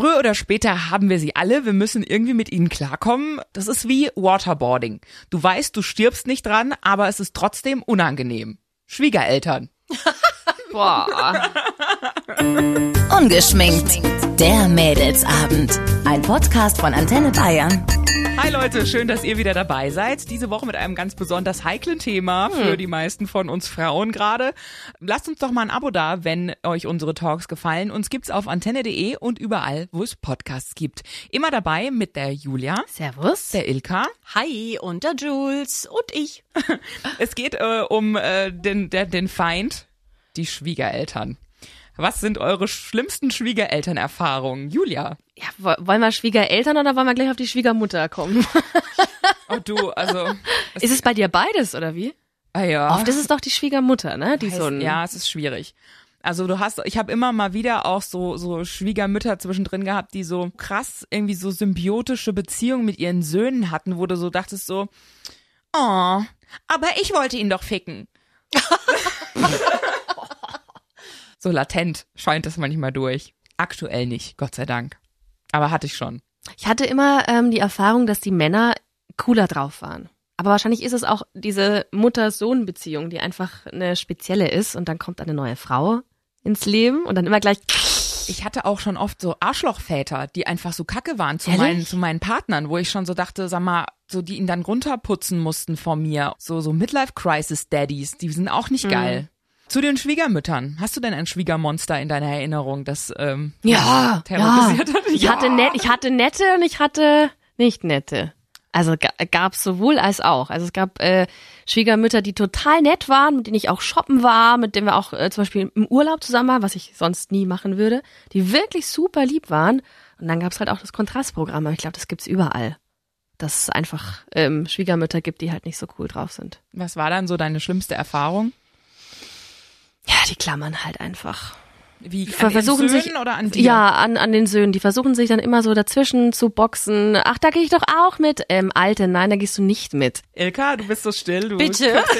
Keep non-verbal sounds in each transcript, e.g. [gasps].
Früher oder später haben wir sie alle, wir müssen irgendwie mit ihnen klarkommen. Das ist wie Waterboarding. Du weißt, du stirbst nicht dran, aber es ist trotzdem unangenehm. Schwiegereltern. [laughs] Boah. Ungeschminkt. Der Mädelsabend. Ein Podcast von Antenne Bayern. Hi Leute, schön, dass ihr wieder dabei seid. Diese Woche mit einem ganz besonders heiklen Thema für die meisten von uns Frauen gerade. Lasst uns doch mal ein Abo da, wenn euch unsere Talks gefallen. Uns gibt's auf antenne.de und überall, wo es Podcasts gibt. Immer dabei mit der Julia, Servus. der Ilka. Hi und der Jules und ich. [laughs] Es geht äh, um äh, den, der, den Feind, die Schwiegereltern. Was sind eure schlimmsten Schwiegerelternerfahrungen? Julia. Ja, wo- wollen wir Schwiegereltern oder wollen wir gleich auf die Schwiegermutter kommen? [laughs] Oh, du, also. ist es bei dir beides oder wie? ah, ja. Oft ist es doch die Schwiegermutter, ne? Die so ein, ja, es ist schwierig. Also du hast, ich habe immer mal wieder auch so so Schwiegermütter zwischendrin gehabt, die so krass irgendwie so symbiotische Beziehungen mit ihren Söhnen hatten, wo du so dachtest so, oh, aber ich wollte ihn doch ficken. [laughs] so latent scheint es manchmal durch. Aktuell nicht, Gott sei Dank. Aber hatte ich schon. Ich hatte immer ähm, die Erfahrung, dass die Männer cooler drauf waren. Aber wahrscheinlich ist es auch diese Mutter-Sohn-Beziehung, die einfach eine spezielle ist und dann kommt eine neue Frau ins Leben und dann immer gleich Ich hatte auch schon oft so Arschlochväter, die einfach so kacke waren zu Ehrlich? meinen, zu meinen Partnern, wo ich schon so dachte, sag mal, so die ihn dann runterputzen mussten vor mir. So, so Midlife-Crisis-Daddies, die sind auch Mhm. nicht geil. Zu den Schwiegermüttern. Hast du denn ein Schwiegermonster in deiner Erinnerung, das ähm, Ja, terrorisiert ja. hat? Ich hatte net, ich hatte nette und ich hatte nicht nette. Also ga, gab's sowohl als auch. Also es gab äh, Schwiegermütter, die total nett waren, mit denen ich auch shoppen war, mit denen wir auch äh, zum Beispiel im Urlaub zusammen waren, was ich sonst nie machen würde, die wirklich super lieb waren. Und dann gab's halt auch das Kontrastprogramm. Aber ich glaube, das gibt's überall. Dass es einfach ähm, Schwiegermütter gibt, die halt nicht so cool drauf sind. Was war dann so deine schlimmste Erfahrung? Die klammern halt einfach. Wie an versuchen Söhnen sich oder an dir? Ja, an, an den Söhnen. Die versuchen sich dann immer so dazwischen zu boxen. Ach, da gehe ich doch auch mit. Ähm, Alte, nein, da gehst du nicht mit. Ilka, du bist so still. Du Bitte? [laughs]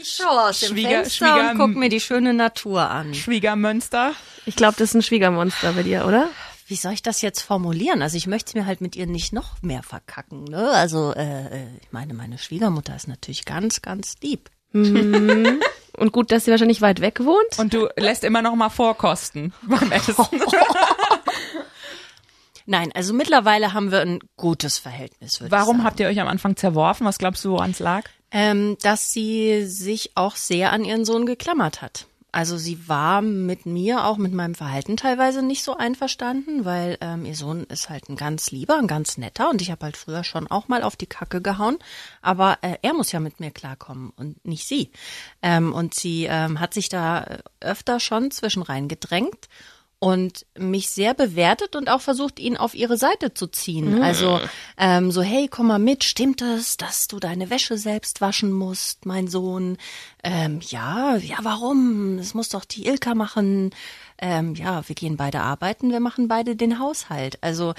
Ich schaue aus dem Schwieger- Fenster Schwieger- und guck mir die schöne Natur an. Schwiegermünster. Ich glaube, das ist ein Schwiegermonster bei dir, oder? Wie soll ich das jetzt formulieren? Also ich möchte mir halt mit ihr nicht noch mehr verkacken. Ne? Also äh, äh, ich meine, meine Schwiegermutter ist natürlich ganz, ganz lieb. [laughs] Und gut, dass sie wahrscheinlich weit weg wohnt. Und du lässt immer noch mal vorkosten beim Essen. [laughs] Nein, also mittlerweile haben wir ein gutes Verhältnis. Würde ich Warum sagen. habt ihr euch am Anfang zerworfen? Was glaubst du, woran es lag? Ähm, dass sie sich auch sehr an ihren Sohn geklammert hat. Also sie war mit mir, auch mit meinem Verhalten teilweise nicht so einverstanden, weil ähm, ihr Sohn ist halt ein ganz lieber, ein ganz netter und ich habe halt früher schon auch mal auf die Kacke gehauen, aber äh, er muss ja mit mir klarkommen und nicht sie. Ähm, und sie ähm, hat sich da äh, öfter schon zwischen reingedrängt und mich sehr bewertet und auch versucht, ihn auf ihre Seite zu ziehen. Also ähm, so, hey, komm mal mit, stimmt es, dass du deine Wäsche selbst waschen musst, mein Sohn? Ähm, ja, ja, warum? Das muss doch die Ilka machen. Ähm, ja, wir gehen beide arbeiten, wir machen beide den Haushalt. Also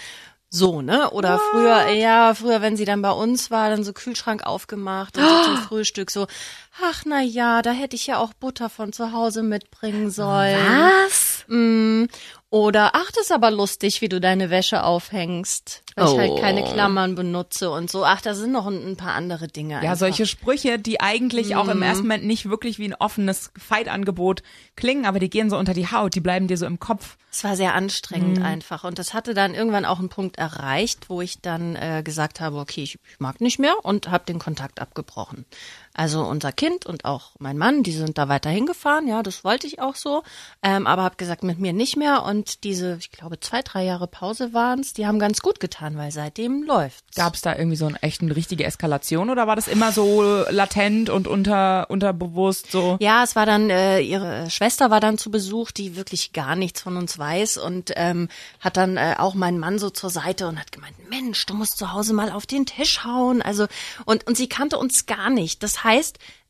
so, ne? Oder früher, ja, früher, wenn sie dann bei uns war, dann so Kühlschrank aufgemacht und so zum [gasps] Frühstück so, ach na ja, da hätte ich ja auch Butter von zu Hause mitbringen sollen. Was? Mm, Oder ach, das ist aber lustig, wie du deine Wäsche aufhängst, weil ich halt keine Oh. Klammern benutze und so. Ach, da sind noch ein, ein paar andere Dinge. Ja, einfach. solche Sprüche, die eigentlich auch Mhm. im ersten Moment nicht wirklich wie ein offenes Fight-Angebot klingen, aber die gehen so unter die Haut, die bleiben dir so im Kopf. Es war sehr anstrengend Mhm. einfach. Und das hatte dann irgendwann auch einen Punkt erreicht, wo ich dann äh, gesagt habe, okay, ich, ich mag nicht mehr und habe den Kontakt abgebrochen. Also unser Kind und auch mein Mann, die sind da weiter hingefahren, ja, das wollte ich auch so, ähm, aber habe gesagt, mit mir nicht mehr. Und diese, ich glaube, zwei, drei Jahre Pause waren's, die haben ganz gut getan, weil seitdem läuft's. Gab es da irgendwie so eine echt eine richtige Eskalation oder war das immer so latent und unter unterbewusst so? Ja, es war dann, äh, ihre Schwester war dann zu Besuch, die wirklich gar nichts von uns weiß und ähm, hat dann äh, auch meinen Mann so zur Seite und hat gemeint, Mensch, du musst zu Hause mal auf den Tisch hauen. Also und, und sie kannte uns gar nicht. Das heißt,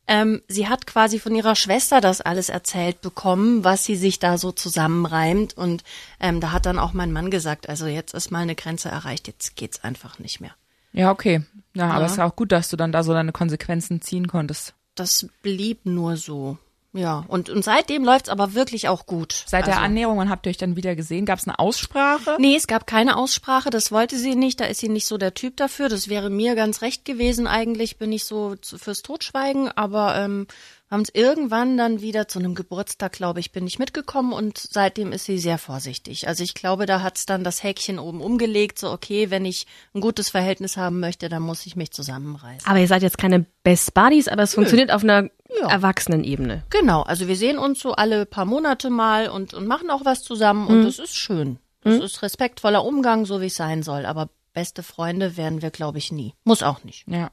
ähm, sie hat quasi von ihrer Schwester das alles erzählt bekommen, was sie sich da so zusammenreimt. Und ähm, da hat dann auch mein Mann gesagt, also jetzt ist mal eine Grenze erreicht, jetzt geht's einfach nicht mehr. Ja, okay. Ja, aber Ja. es ist auch gut, dass du dann da so deine Konsequenzen ziehen konntest. Das blieb nur so. Ja, und, und seitdem läuft's aber wirklich auch gut. Seit der Also- Annäherung und habt ihr euch dann wieder gesehen? Gab es eine Aussprache? Nee, es gab keine Aussprache, das wollte sie nicht, da ist sie nicht so der Typ dafür. Das wäre mir ganz recht gewesen eigentlich, bin ich so fürs Totschweigen, aber ähm, haben es irgendwann dann wieder zu einem Geburtstag, glaube ich, bin ich mitgekommen und seitdem ist sie sehr vorsichtig. Also ich glaube, da hat's dann das Häkchen oben umgelegt, so okay, wenn ich ein gutes Verhältnis haben möchte, dann muss ich mich zusammenreißen. Aber ihr seid jetzt keine Best Buddies, aber es funktioniert auf einer Ja. Erwachsenenebene. Genau, also wir sehen uns so alle paar Monate mal und, und machen auch was zusammen und das ist schön. Das ist respektvoller Umgang, so wie es sein soll. Aber beste Freunde werden wir, glaube ich, nie. Muss auch nicht. Ja.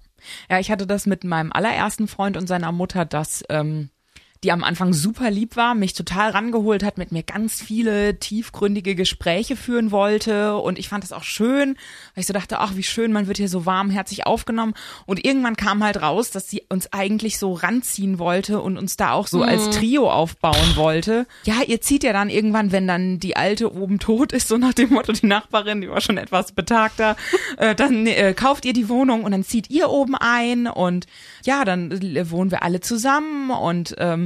Ja, ich hatte das mit meinem allerersten Freund und seiner Mutter, dass ähm, die am Anfang super lieb war, mich total rangeholt hat, mit mir ganz viele tiefgründige Gespräche führen wollte. Und ich fand das auch schön, weil ich so dachte, ach, wie schön, man wird hier so warmherzig aufgenommen. Und irgendwann kam halt raus, dass sie uns eigentlich so ranziehen wollte und uns da auch so als Trio aufbauen wollte. Ja, ihr zieht ja dann irgendwann, wenn dann die Alte oben tot ist, so nach dem Motto, die Nachbarin, die war schon etwas betagter, [laughs] äh, dann äh, kauft ihr die Wohnung und dann zieht ihr oben ein. Und ja, dann äh, wohnen wir alle zusammen und ähm,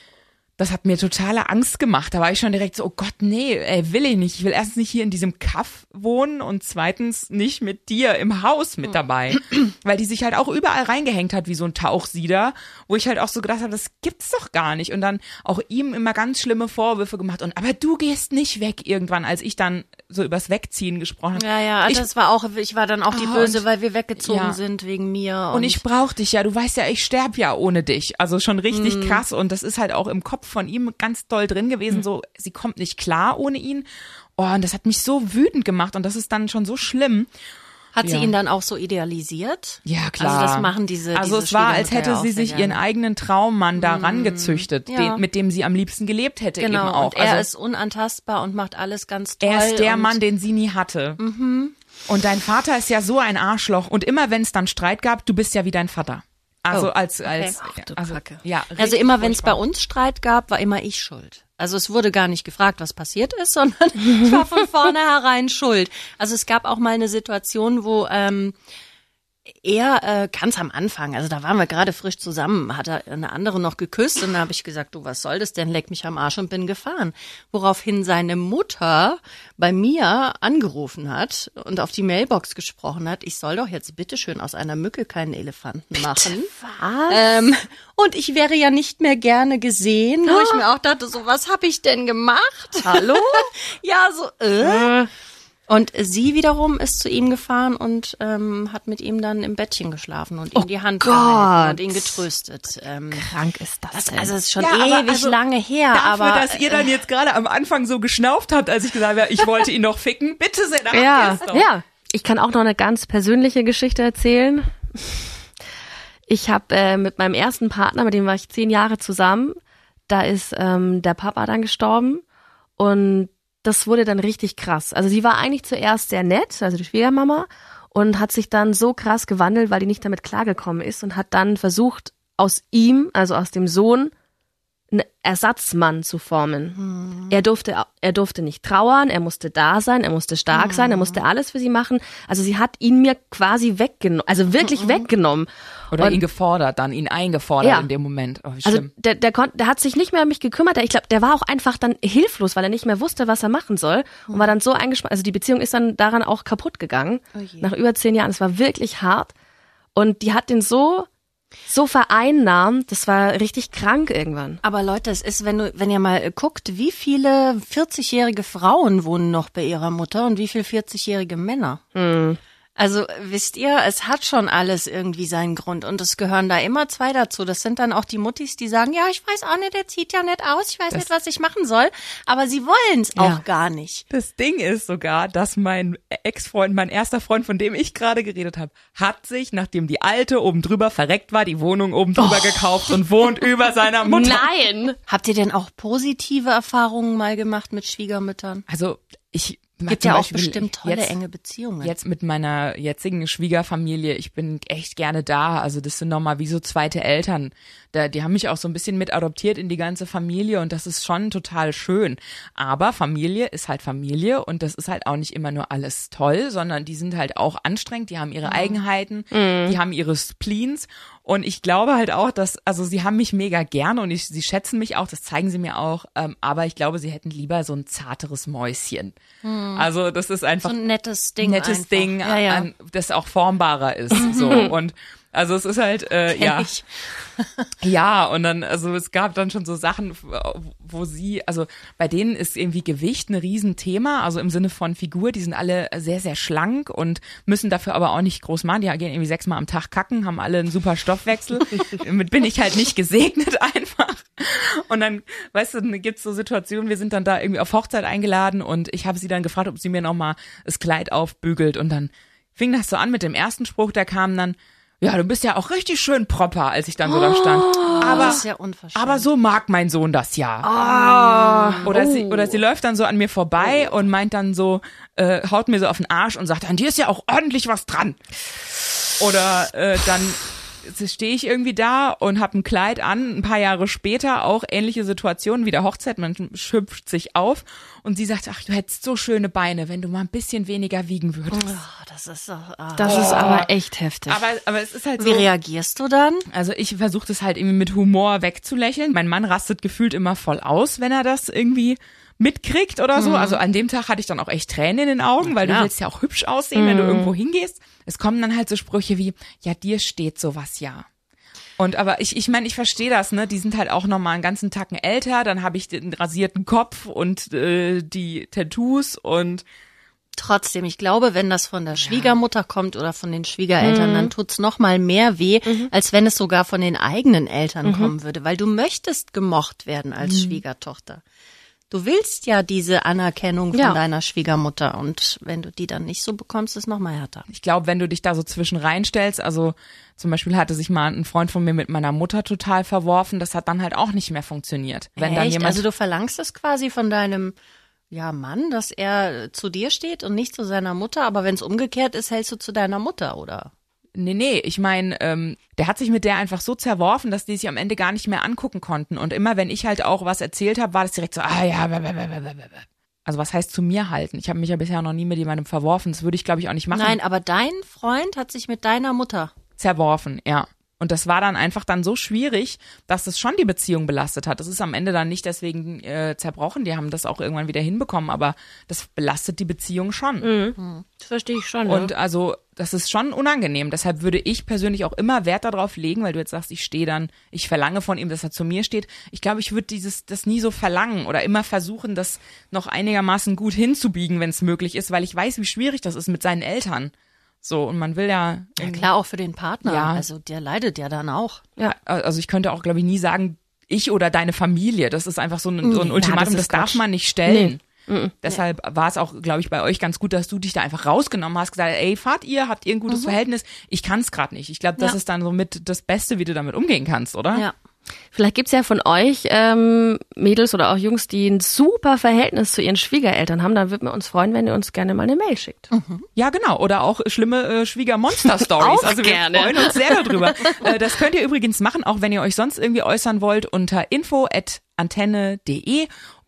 das hat mir totale Angst gemacht. Da war ich schon direkt so, oh Gott, nee, ey, will ich nicht. Ich will erstens nicht hier in diesem Kaff wohnen und zweitens nicht mit dir im Haus mit dabei. [clears throat] Weil die sich halt auch überall reingehängt hat wie so ein Tauchsieder, wo ich halt auch so gedacht habe, das gibt's doch gar nicht. Und dann auch ihm immer ganz schlimme Vorwürfe gemacht. Und aber du gehst nicht weg irgendwann, als ich dann so übers Wegziehen gesprochen habe. Ja, ja, ich, das war auch, ich war dann auch die Ah, Böse, und- weil wir weggezogen ja. sind wegen mir. Und ich brauch dich ja, du weißt ja, ich sterb ja ohne dich. Also schon richtig krass und das ist halt auch im Kopf von ihm ganz doll drin gewesen, so sie kommt nicht klar ohne ihn. Oh, und das hat mich so wütend gemacht und das ist dann schon so schlimm. Hat sie Ja. ihn dann auch so idealisiert? Ja, klar. Also das machen diese Also diese es war, als hätte sie sich ihren eigenen Traummann da rangezüchtet, Ja. den, mit dem sie am liebsten gelebt hätte Genau, eben auch. und er also, ist unantastbar und macht alles ganz toll. er ist der Mann, den sie nie hatte. Und dein Vater ist ja so ein Arschloch und immer wenn es dann Streit gab, du bist ja wie dein Vater. Also Oh, als als Ach, du also, ja, Also immer wenn es bei uns Streit gab, war immer ich schuld. Also es wurde gar nicht gefragt, was passiert ist, [laughs] sondern ich war von [laughs] vornherein schuld. Also es gab auch mal eine Situation, wo ähm, er äh, ganz am Anfang, also da waren wir gerade frisch zusammen, hat er eine andere noch geküsst und da habe ich gesagt, du, was soll das denn? Leck mich am Arsch und bin gefahren. Woraufhin seine Mutter bei mir angerufen hat und auf die Mailbox gesprochen hat, ich soll doch jetzt bitteschön aus einer Mücke keinen Elefanten machen. Was? Ähm, und ich wäre ja nicht mehr gerne gesehen, wo ich mir auch dachte, so was habe ich denn gemacht? Hallo? [laughs] ja, so. Äh. Und sie wiederum ist zu ihm gefahren und ähm, hat mit ihm dann im Bettchen geschlafen und ihm die Hand Gott. gehalten und ihn getröstet. Ähm, Krank ist das, das, denn? also es ist schon Ja, ewig also lange her, Dafür, aber dass ihr dann jetzt gerade am Anfang so geschnauft habt, als ich gesagt habe, ich wollte ihn noch ficken, bitte sehr, da ja, doch. ja. Ich kann auch noch eine ganz persönliche Geschichte erzählen. Ich habe äh, mit meinem ersten Partner, mit dem war ich zehn Jahre zusammen, da ist ähm, der Papa dann gestorben und das wurde dann richtig krass. Also sie war eigentlich zuerst sehr nett, also die Schwiegermama, und hat sich dann so krass gewandelt, weil die nicht damit klargekommen ist und hat dann versucht, aus ihm, also aus dem Sohn, einen Ersatzmann zu formen. Er durfte, er durfte nicht trauern, er musste da sein, er musste stark sein, er musste alles für sie machen. Also sie hat ihn mir quasi weggenommen, also wirklich weggenommen. Oder Und- ihn gefordert, dann ihn eingefordert Ja. in dem Moment. Oh, Also der, der, kon, der hat sich nicht mehr um mich gekümmert. Der, ich glaube, der war auch einfach dann hilflos, weil er nicht mehr wusste, was er machen soll und war dann so eingespannt. Also die Beziehung ist dann daran auch kaputt gegangen. nach über zehn Jahren. Es war wirklich hart. Und die hat den so, so vereinnahmt. Das war richtig krank irgendwann. Aber Leute, es ist, wenn du, wenn ihr mal äh, guckt, wie viele 40-jährige Frauen wohnen noch bei ihrer Mutter und wie viele 40-jährige Männer. Also wisst ihr, es hat schon alles irgendwie seinen Grund und es gehören da immer zwei dazu. Das sind dann auch die Muttis, die sagen, ja, ich weiß auch nicht, der zieht ja nicht aus, ich weiß nicht, was ich machen soll, aber sie wollen es auch gar nicht. Das Ding ist sogar, dass mein Ex-Freund, mein erster Freund, von dem ich gerade geredet habe, hat sich, nachdem die alte oben drüber verreckt war, die Wohnung oben drüber gekauft und wohnt [laughs] über seiner Mutter. Nein! Habt ihr denn auch positive Erfahrungen mal gemacht mit Schwiegermüttern? Also ich Gibt ja auch Beispiel bestimmt tolle jetzt, enge Beziehungen. Jetzt mit meiner jetzigen Schwiegerfamilie, ich bin echt gerne da. Also das sind nochmal wie so zweite Eltern. Da, die haben mich auch so ein bisschen mit adoptiert in die ganze Familie und das ist schon total schön. Aber Familie ist halt Familie und das ist halt auch nicht immer nur alles toll, sondern die sind halt auch anstrengend, die haben ihre Eigenheiten, die haben ihre Spleens Und ich glaube halt auch, dass, also sie haben mich mega gerne und ich, sie schätzen mich auch, das zeigen sie mir auch, ähm, aber ich glaube, sie hätten lieber so ein zarteres Mäuschen. Also das ist einfach So ein nettes Ding. nettes einfach. Ding, Ja, ja. An, das auch formbarer ist. So und also es ist halt äh, Kenn ja ich. [laughs] ja und dann also es gab dann schon so Sachen, wo sie also bei denen ist irgendwie Gewicht ein Riesenthema, also im Sinne von Figur, die sind alle sehr sehr schlank und müssen dafür aber auch nicht groß machen. Die gehen irgendwie sechsmal am Tag kacken, haben alle einen super Stoffwechsel. [laughs] Damit bin ich halt nicht gesegnet [laughs] einfach. Und dann, weißt du, dann gibt's so Situationen, wir sind dann da irgendwie auf Hochzeit eingeladen und ich habe sie dann gefragt, ob sie mir nochmal das Kleid aufbügelt und dann fing das so an mit dem ersten Spruch, der kam dann, ja, du bist ja auch richtig schön proper, als ich dann so da stand. Aber, das ist ja aber so mag mein Sohn das ja. Oder, sie, oder sie läuft dann so an mir vorbei und meint dann so, äh, haut mir so auf den Arsch und sagt, an dir ist ja auch ordentlich was dran. Oder äh, dann stehe ich irgendwie da und habe ein Kleid an, ein paar Jahre später auch ähnliche Situationen wie der Hochzeit, man hüpft sich auf und sie sagt, ach, du hättest so schöne Beine, wenn du mal ein bisschen weniger wiegen würdest. Oh, das ist doch. Ah. Das ist aber echt heftig. Aber, aber es ist halt so. Wie reagierst du dann? Also ich versuche das halt irgendwie mit Humor wegzulächeln. Mein Mann rastet gefühlt immer voll aus, wenn er das irgendwie mitkriegt oder so. Also an dem Tag hatte ich dann auch echt Tränen in den Augen, weil du klar. willst ja auch hübsch aussehen, wenn du irgendwo hingehst. Es kommen dann halt so Sprüche wie, ja, dir steht sowas ja. Und aber ich, ich meine, ich verstehe das, ne? Die sind halt auch noch mal einen ganzen Tacken älter, dann habe ich den rasierten Kopf und äh, die Tattoos und Trotzdem, ich glaube, wenn das von der Schwiegermutter kommt oder von den Schwiegereltern, dann tut's noch mal mehr weh, als wenn es sogar von den eigenen Eltern kommen würde, weil du möchtest gemocht werden als Schwiegertochter. Du willst ja diese Anerkennung von Ja. deiner Schwiegermutter und wenn du die dann nicht so bekommst, ist noch mal härter. Ich glaube, wenn du dich da so zwischen reinstellst, also zum Beispiel hatte sich mal ein Freund von mir mit meiner Mutter total verworfen, das hat dann halt auch nicht mehr funktioniert. Wenn dann Echt? jemand, also du verlangst es quasi von deinem ja, Mann, dass er zu dir steht und nicht zu seiner Mutter, aber wenn es umgekehrt ist, hältst du zu deiner Mutter, oder? Nee, nee, ich meine, ähm, der hat sich mit der einfach so zerworfen, dass die sich am Ende gar nicht mehr angucken konnten. Und immer wenn ich halt auch was erzählt habe, war das direkt so, ah ja, blablabla. also was heißt zu mir halten? Ich habe mich ja bisher noch nie mit jemandem verworfen. Das würde ich, glaube ich, auch nicht machen. Nein, aber dein Freund hat sich mit deiner Mutter zerworfen, ja. Und das war dann einfach dann so schwierig, dass es schon die Beziehung belastet hat. Das ist am Ende dann nicht deswegen äh, zerbrochen. Die haben das auch irgendwann wieder hinbekommen, aber das belastet die Beziehung schon. das verstehe ich schon. Und also das ist schon unangenehm. Deshalb würde ich persönlich auch immer Wert darauf legen, weil du jetzt sagst, ich stehe dann, ich verlange von ihm, dass er zu mir steht. Ich glaube, ich würde dieses das nie so verlangen oder immer versuchen, das noch einigermaßen gut hinzubiegen, wenn es möglich ist, weil ich weiß, wie schwierig das ist mit seinen Eltern. So und man will ja, Ja klar, auch für den Partner. Ja. Also der leidet ja dann auch. ja, also ich könnte auch glaube ich nie sagen, ich oder deine Familie. Das ist einfach so ein, so ein Ja, Ultimatum, das das, darf man nicht stellen. Deshalb war es auch, glaube ich, bei euch ganz gut, dass du dich da einfach rausgenommen hast, gesagt, ey, fahrt ihr, habt ihr ein gutes Verhältnis? Ich kann es gerade nicht. Ich glaube, das Ja. ist dann so mit das Beste, wie du damit umgehen kannst, oder? Ja. Vielleicht gibt's ja von euch ähm, Mädels oder auch Jungs, die ein super Verhältnis zu ihren Schwiegereltern haben. Dann würden wir uns freuen, wenn ihr uns gerne mal eine Mail schickt. Ja, genau. Oder auch schlimme äh, Schwiegermonster-Stories. [laughs] Also wir gerne. freuen uns sehr darüber. [laughs] äh, das könnt ihr übrigens machen, auch wenn ihr euch sonst irgendwie äußern wollt, unter info.antenne.de